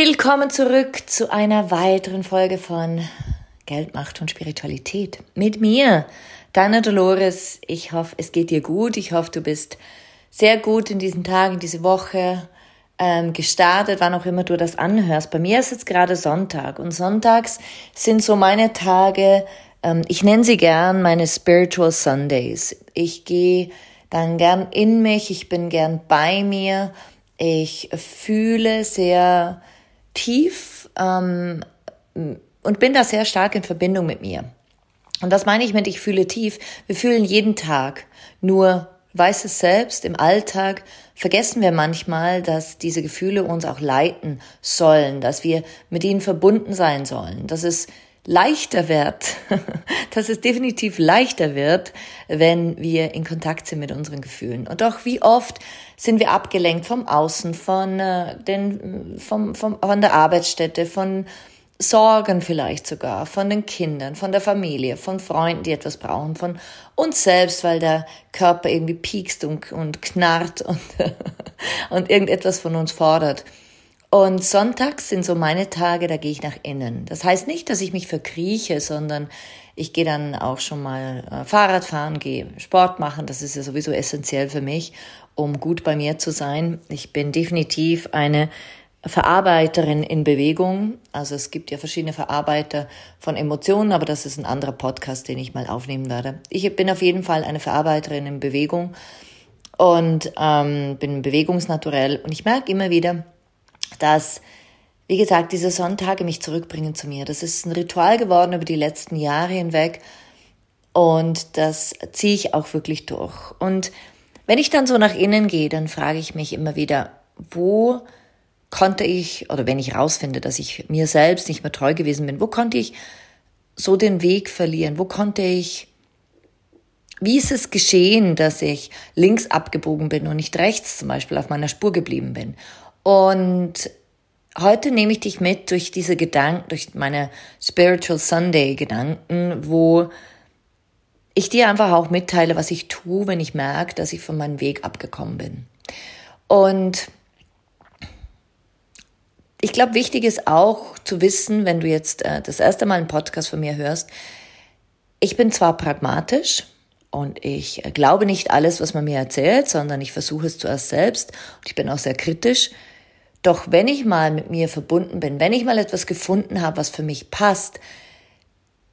Willkommen zurück zu einer weiteren Folge von Geld, Macht und Spiritualität. Mit mir, deiner Dolores. Ich hoffe, es geht dir gut. Ich hoffe, du bist sehr gut in diesen Tagen, diese Woche ähm, gestartet, wann auch immer du das anhörst. Bei mir ist jetzt gerade Sonntag und sonntags sind so meine Tage, ähm, ich nenne sie gern meine Spiritual Sundays. Ich gehe dann gern in mich, ich bin gern bei mir, ich fühle sehr tief ähm, und bin da sehr stark in Verbindung mit mir. Und das meine ich mit, ich fühle tief. Wir fühlen jeden Tag. Nur weiß es selbst, im Alltag vergessen wir manchmal, dass diese Gefühle uns auch leiten sollen, dass wir mit ihnen verbunden sein sollen, dass es leichter wird, dass es definitiv leichter wird, wenn wir in Kontakt sind mit unseren Gefühlen. Und doch wie oft sind wir abgelenkt vom Außen, von, äh, den, vom, vom, von der Arbeitsstätte, von Sorgen vielleicht sogar, von den Kindern, von der Familie, von Freunden, die etwas brauchen, von uns selbst, weil der Körper irgendwie piekst und, und knarrt und, und irgendetwas von uns fordert. Und sonntags sind so meine Tage, da gehe ich nach innen. Das heißt nicht, dass ich mich verkrieche, sondern ich gehe dann auch schon mal äh, Fahrrad fahren, gehe Sport machen. Das ist ja sowieso essentiell für mich, um gut bei mir zu sein. Ich bin definitiv eine Verarbeiterin in Bewegung. Also es gibt ja verschiedene Verarbeiter von Emotionen, aber das ist ein anderer Podcast, den ich mal aufnehmen werde. Ich bin auf jeden Fall eine Verarbeiterin in Bewegung und ähm, bin bewegungsnaturell. Und ich merke immer wieder, dass, wie gesagt, diese Sonntage mich zurückbringen zu mir. Das ist ein Ritual geworden über die letzten Jahre hinweg und das ziehe ich auch wirklich durch. Und wenn ich dann so nach innen gehe, dann frage ich mich immer wieder, wo konnte ich, oder wenn ich rausfinde, dass ich mir selbst nicht mehr treu gewesen bin, wo konnte ich so den Weg verlieren? Wo konnte ich, wie ist es geschehen, dass ich links abgebogen bin und nicht rechts zum Beispiel auf meiner Spur geblieben bin? Und heute nehme ich dich mit durch diese Gedanken, durch meine Spiritual Sunday Gedanken, wo ich dir einfach auch mitteile, was ich tue, wenn ich merke, dass ich von meinem Weg abgekommen bin. Und ich glaube, wichtig ist auch zu wissen, wenn du jetzt äh, das erste Mal einen Podcast von mir hörst, ich bin zwar pragmatisch und ich glaube nicht alles, was man mir erzählt, sondern ich versuche es zuerst selbst und ich bin auch sehr kritisch. Doch wenn ich mal mit mir verbunden bin, wenn ich mal etwas gefunden habe, was für mich passt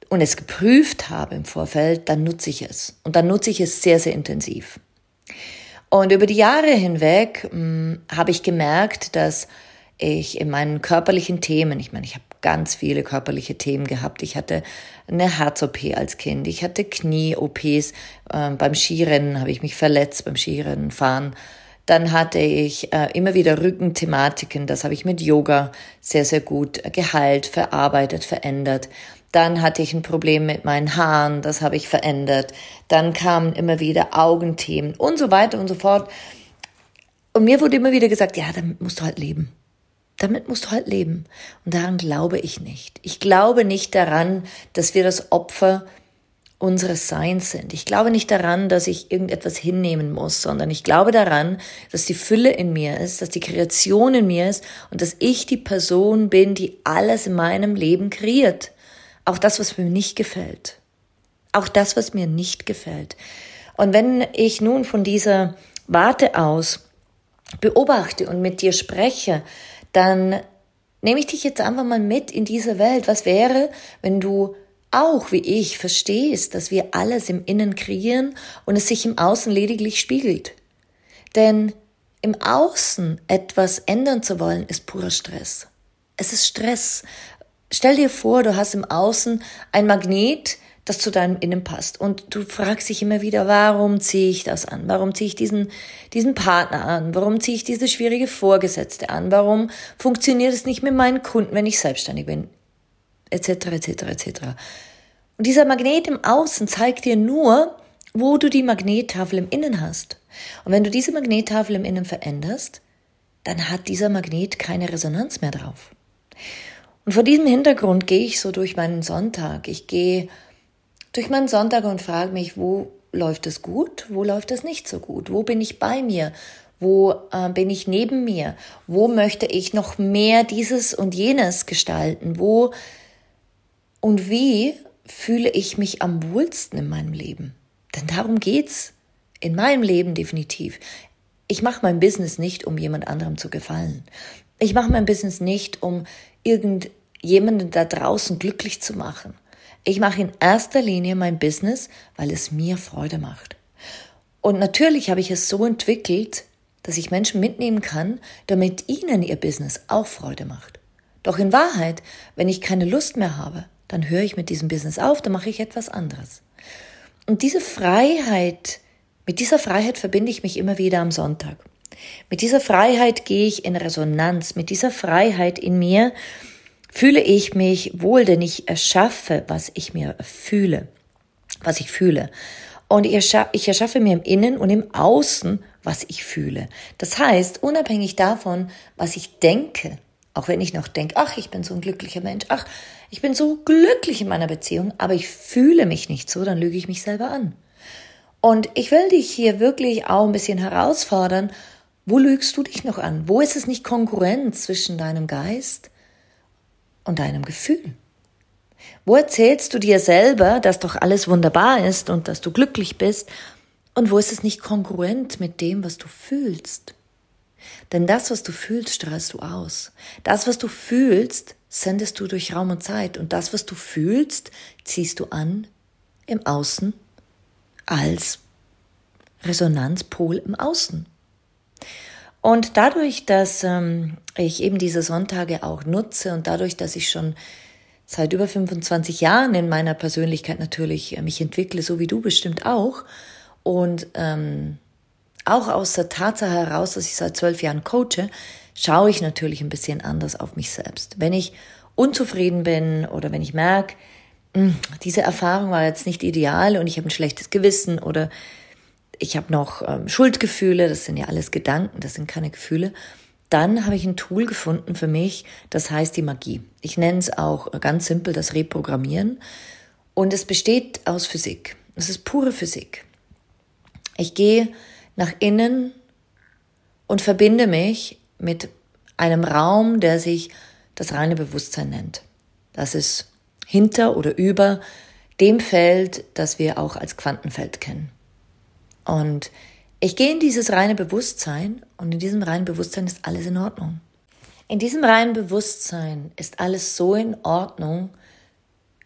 und es geprüft habe im Vorfeld, dann nutze ich es. Und dann nutze ich es sehr, sehr intensiv. Und über die Jahre hinweg mh, hm, habe ich gemerkt, dass ich in meinen körperlichen Themen, ich meine, ich habe ganz viele körperliche Themen gehabt. Ich hatte eine Herz-OP als Kind, ich hatte Knie-OPs, äh, beim Skirennen habe ich mich verletzt, beim Skirennen fahren dann hatte ich äh, immer wieder Rückenthematiken, das habe ich mit Yoga sehr, sehr gut geheilt, verarbeitet, verändert. Dann hatte ich ein Problem mit meinen Haaren, das habe ich verändert. Dann kamen immer wieder Augenthemen und so weiter und so fort. Und mir wurde immer wieder gesagt, ja, damit musst du halt leben. Damit musst du halt leben. Und daran glaube ich nicht. Ich glaube nicht daran, dass wir das Opfer unseres Seins sind. Ich glaube nicht daran, dass ich irgendetwas hinnehmen muss, sondern ich glaube daran, dass die Fülle in mir ist, dass die Kreation in mir ist und dass ich die Person bin, die alles in meinem Leben kreiert. Auch das, was mir nicht gefällt. Auch das, was mir nicht gefällt. Und wenn ich nun von dieser Warte aus beobachte und mit dir spreche, dann nehme ich dich jetzt einfach mal mit in diese Welt. Was wäre, wenn du auch wie ich verstehst, dass wir alles im Innen kreieren und es sich im Außen lediglich spiegelt? Denn im Außen etwas ändern zu wollen, ist purer Stress. Es ist Stress. Stell dir vor, du hast im Außen ein Magnet, das zu deinem Innen passt. Und du fragst dich immer wieder, warum ziehe ich das an? Warum ziehe ich diesen, diesen Partner an? Warum ziehe ich diese schwierige Vorgesetzte an? Warum funktioniert es nicht mit meinen Kunden, wenn ich selbstständig bin? Etc., etc., etc. Und dieser Magnet im Außen zeigt dir nur, wo du die Magnettafel im Innen hast. Und wenn du diese Magnettafel im Innen veränderst, dann hat dieser Magnet keine Resonanz mehr drauf. Und vor diesem Hintergrund gehe ich so durch meinen Sonntag. Ich gehe durch meinen Sonntag und frage mich, wo läuft es gut, wo läuft es nicht so gut, wo bin ich bei mir, wo äh, bin ich neben mir, wo möchte ich noch mehr dieses und jenes gestalten, wo und wie fühle ich mich am wohlsten in meinem Leben. Denn darum geht's in meinem Leben definitiv. Ich mache mein Business nicht, um jemand anderem zu gefallen. Ich mache mein Business nicht, um irgendjemanden da draußen glücklich zu machen. Ich mache in erster Linie mein Business, weil es mir Freude macht. Und natürlich habe ich es so entwickelt, dass ich Menschen mitnehmen kann, damit ihnen ihr Business auch Freude macht. Doch in Wahrheit, wenn ich keine Lust mehr habe, dann höre ich mit diesem Business auf, dann mache ich etwas anderes. Und diese Freiheit, mit dieser Freiheit verbinde ich mich immer wieder am Sonntag. Mit dieser Freiheit gehe ich in Resonanz, mit dieser Freiheit in mir fühle ich mich wohl, denn ich erschaffe, was ich mir fühle, was ich fühle. Und ich erschaffe mir im Innen und im Außen, was ich fühle. Das heißt, unabhängig davon, was ich denke, auch wenn ich noch denke, ach, ich bin so ein glücklicher Mensch, ach, ich bin so glücklich in meiner Beziehung, aber ich fühle mich nicht so, dann lüge ich mich selber an. Und ich will dich hier wirklich auch ein bisschen herausfordern, wo lügst du dich noch an? Wo ist es nicht Konkurrenz zwischen deinem Geist und deinem Gefühl? Wo erzählst du dir selber, dass doch alles wunderbar ist und dass du glücklich bist? Und wo ist es nicht kongruent mit dem, was du fühlst? Denn das, was du fühlst, strahlst du aus. Das, was du fühlst, sendest du durch Raum und Zeit. Und das, was du fühlst, ziehst du an im Außen als Resonanzpol im Außen. Und dadurch, dass ähm, ich eben diese Sonntage auch nutze und dadurch, dass ich schon seit über 25 Jahren in meiner Persönlichkeit natürlich äh, mich entwickle, so wie du bestimmt auch, und ähm, auch aus der Tatsache heraus, dass ich seit zwölf Jahren coache, schaue ich natürlich ein bisschen anders auf mich selbst. Wenn ich unzufrieden bin oder wenn ich merke, hm, diese Erfahrung war jetzt nicht ideal und ich habe ein schlechtes Gewissen oder ich habe noch ähm, Schuldgefühle, das sind ja alles Gedanken, das sind keine Gefühle, dann habe ich ein Tool gefunden für mich, das heißt die Magie. Ich nenne es auch ganz simpel das Reprogrammieren und es besteht aus Physik. Es ist pure Physik. Ich gehe nach innen und verbinde mich mit einem Raum, der sich das reine Bewusstsein nennt. Das ist hinter oder über dem Feld, das wir auch als Quantenfeld kennen. Und ich gehe in dieses reine Bewusstsein und in diesem reinen Bewusstsein ist alles in Ordnung. In diesem reinen Bewusstsein ist alles so in Ordnung,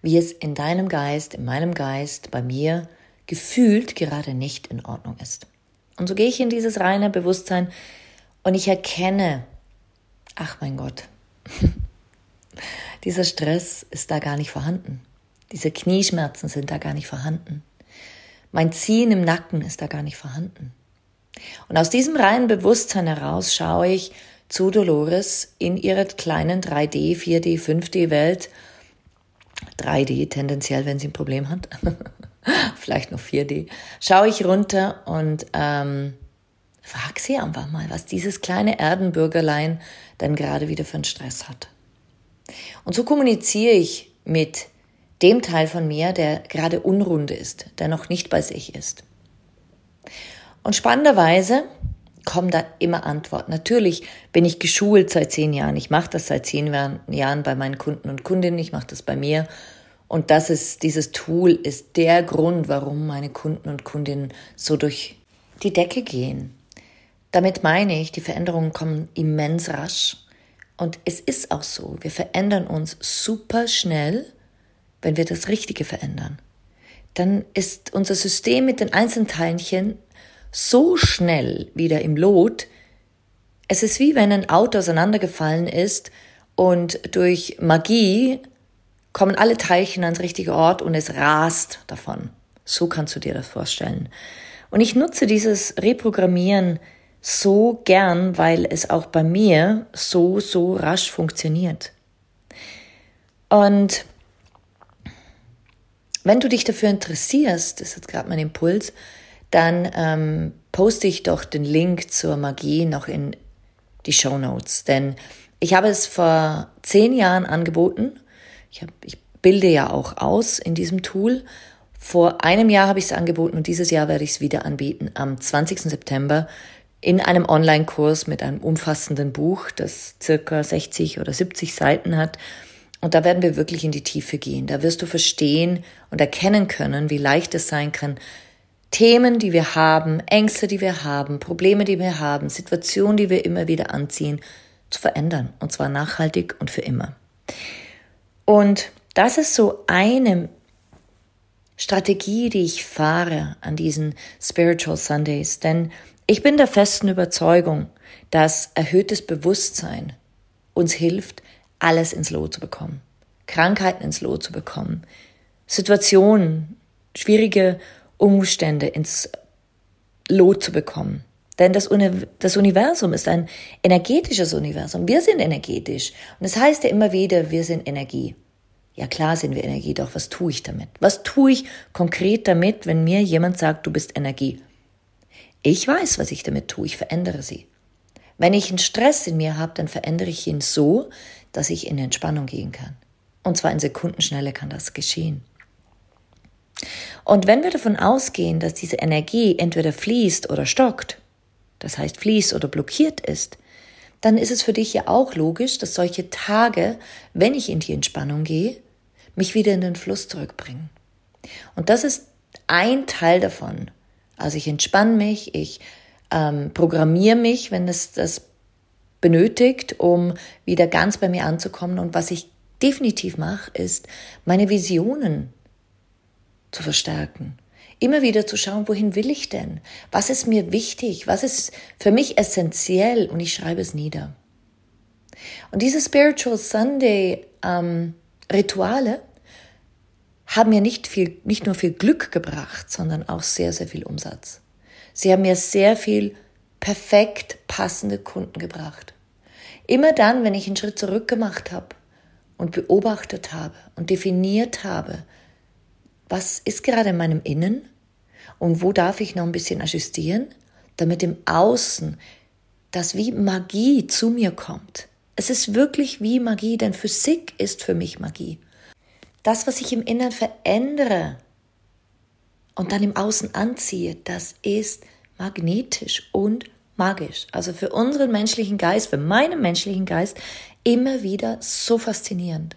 wie es in deinem Geist, in meinem Geist, bei mir gefühlt gerade nicht in Ordnung ist. Und so gehe ich in dieses reine Bewusstsein und ich erkenne, ach mein Gott, dieser Stress ist da gar nicht vorhanden. Diese Knieschmerzen sind da gar nicht vorhanden. Mein Ziehen im Nacken ist da gar nicht vorhanden. Und aus diesem reinen Bewusstsein heraus schaue ich zu Dolores in ihrer kleinen 3D, 4D, 5D Welt. 3D tendenziell, wenn sie ein Problem hat. Vielleicht noch 4D. Schaue ich runter und ähm, frag sie einfach mal, was dieses kleine Erdenbürgerlein denn gerade wieder für einen Stress hat. Und so kommuniziere ich mit dem Teil von mir, der gerade unrund ist, der noch nicht bei sich ist. Und spannenderweise kommen da immer Antworten. Natürlich bin ich geschult seit zehn Jahren. Ich mache das seit zehn Jahren bei meinen Kunden und Kundinnen. Ich mache das bei mir. Und das ist, dieses Tool ist der Grund, warum meine Kunden und Kundinnen so durch die Decke gehen. Damit meine ich, die Veränderungen kommen immens rasch Und es ist auch so, wir verändern uns super schnell, wenn wir das Richtige verändern. Dann ist unser System mit den Einzelteilchen so schnell wieder im Lot. Es ist wie wenn ein Auto auseinandergefallen ist und durch Magie kommen alle Teilchen ans richtige Ort und es rast davon. So kannst du dir das vorstellen. Und ich nutze dieses Reprogrammieren so gern, weil es auch bei mir so, so rasch funktioniert. Und wenn du dich dafür interessierst, das ist gerade mein Impuls, dann ähm, poste ich doch den Link zur Magie noch in die Show Notes. Denn ich habe es vor zehn Jahren angeboten. Ich, hab, ich bilde ja auch aus in diesem Tool. Vor einem Jahr habe ich es angeboten und dieses Jahr werde ich es wieder anbieten. Am 20. September in einem Online-Kurs mit einem umfassenden Buch, das circa 60 oder 70 Seiten hat. Und da werden wir wirklich in die Tiefe gehen. Da wirst du verstehen und erkennen können, wie leicht es sein kann, Themen, die wir haben, Ängste, die wir haben, Probleme, die wir haben, Situationen, die wir immer wieder anziehen, zu verändern. Und zwar nachhaltig und für immer. Und das ist so eine Strategie, die ich fahre an diesen Spiritual Sundays. Denn ich bin der festen Überzeugung, dass erhöhtes Bewusstsein uns hilft, alles ins Lot zu bekommen. Krankheiten ins Lot zu bekommen. Situationen, schwierige Umstände ins Lot zu bekommen. Denn das, Uni das Universum ist ein energetisches Universum. Wir sind energetisch. Und es das heißt ja immer wieder, wir sind Energie. Ja klar sind wir Energie, doch was tue ich damit? Was tue ich konkret damit, wenn mir jemand sagt, du bist Energie? Ich weiß, was ich damit tue, ich verändere sie. Wenn ich einen Stress in mir habe, dann verändere ich ihn so, dass ich in Entspannung gehen kann. Und zwar in Sekundenschnelle kann das geschehen. Und wenn wir davon ausgehen, dass diese Energie entweder fließt oder stockt, das heißt fließt oder blockiert ist, dann ist es für dich ja auch logisch, dass solche Tage, wenn ich in die Entspannung gehe, mich wieder in den Fluss zurückbringen. Und das ist ein Teil davon, also ich entspanne mich, ich ähm, programmiere mich, wenn es das benötigt, um wieder ganz bei mir anzukommen. Und was ich definitiv mache, ist, meine Visionen zu verstärken. Immer wieder zu schauen, wohin will ich denn? Was ist mir wichtig? Was ist für mich essentiell? Und ich schreibe es nieder. Und diese Spiritual Sunday ähm, Rituale haben mir nicht viel, nicht nur viel Glück gebracht, sondern auch sehr, sehr viel Umsatz. Sie haben mir sehr viel perfekt passende Kunden gebracht. Immer dann, wenn ich einen Schritt zurück gemacht habe und beobachtet habe und definiert habe, was ist gerade in meinem Innen und wo darf ich noch ein bisschen ajustieren, damit im Außen das wie Magie zu mir kommt. Es ist wirklich wie Magie, denn Physik ist für mich Magie. Das, was ich im Inneren verändere und dann im Außen anziehe, das ist magnetisch und magisch. Also für unseren menschlichen Geist, für meinen menschlichen Geist immer wieder so faszinierend.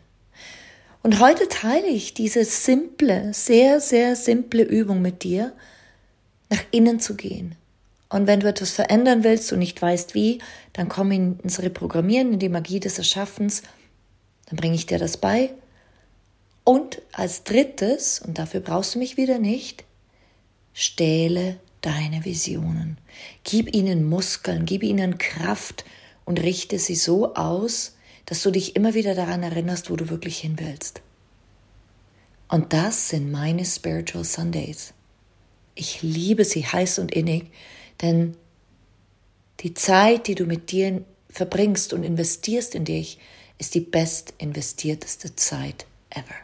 Und heute teile ich diese simple, sehr, sehr simple Übung mit dir, nach innen zu gehen. Und wenn du etwas verändern willst und nicht weißt wie, dann komm ins Reprogrammieren, in die Magie des Erschaffens, dann bringe ich dir das bei und als drittes, und dafür brauchst du mich wieder nicht, stähle deine Visionen. Gib ihnen Muskeln, gib ihnen Kraft und richte sie so aus, dass du dich immer wieder daran erinnerst, wo du wirklich hin willst. Und das sind meine Spiritual Sundays. Ich liebe sie heiß und innig, denn die Zeit, die du mit dir verbringst und investierst in dich, ist die best investierteste Zeit ever.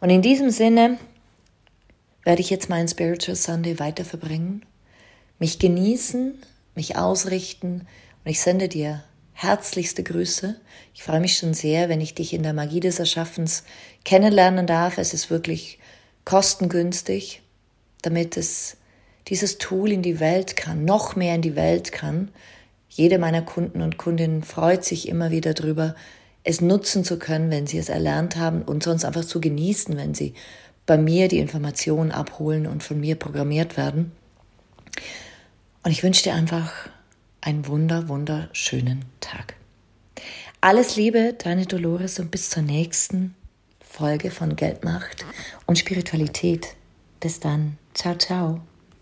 Und in diesem Sinne werde ich jetzt meinen Spiritual Sunday weiter verbringen, mich genießen, mich ausrichten und ich sende dir herzlichste Grüße. Ich freue mich schon sehr, wenn ich dich in der Magie des Erschaffens kennenlernen darf. Es ist wirklich kostengünstig, damit es dieses Tool in die Welt kann, noch mehr in die Welt kann. Jede meiner Kunden und Kundinnen freut sich immer wieder drüber, es nutzen zu können, wenn sie es erlernt haben und sonst einfach zu genießen, wenn sie bei mir die Informationen abholen und von mir programmiert werden. Und ich wünsche dir einfach einen wunder, wunderschönen Tag. Alles Liebe, deine Dolores und bis zur nächsten Folge von Geldmacht und Spiritualität. Bis dann. Ciao, ciao.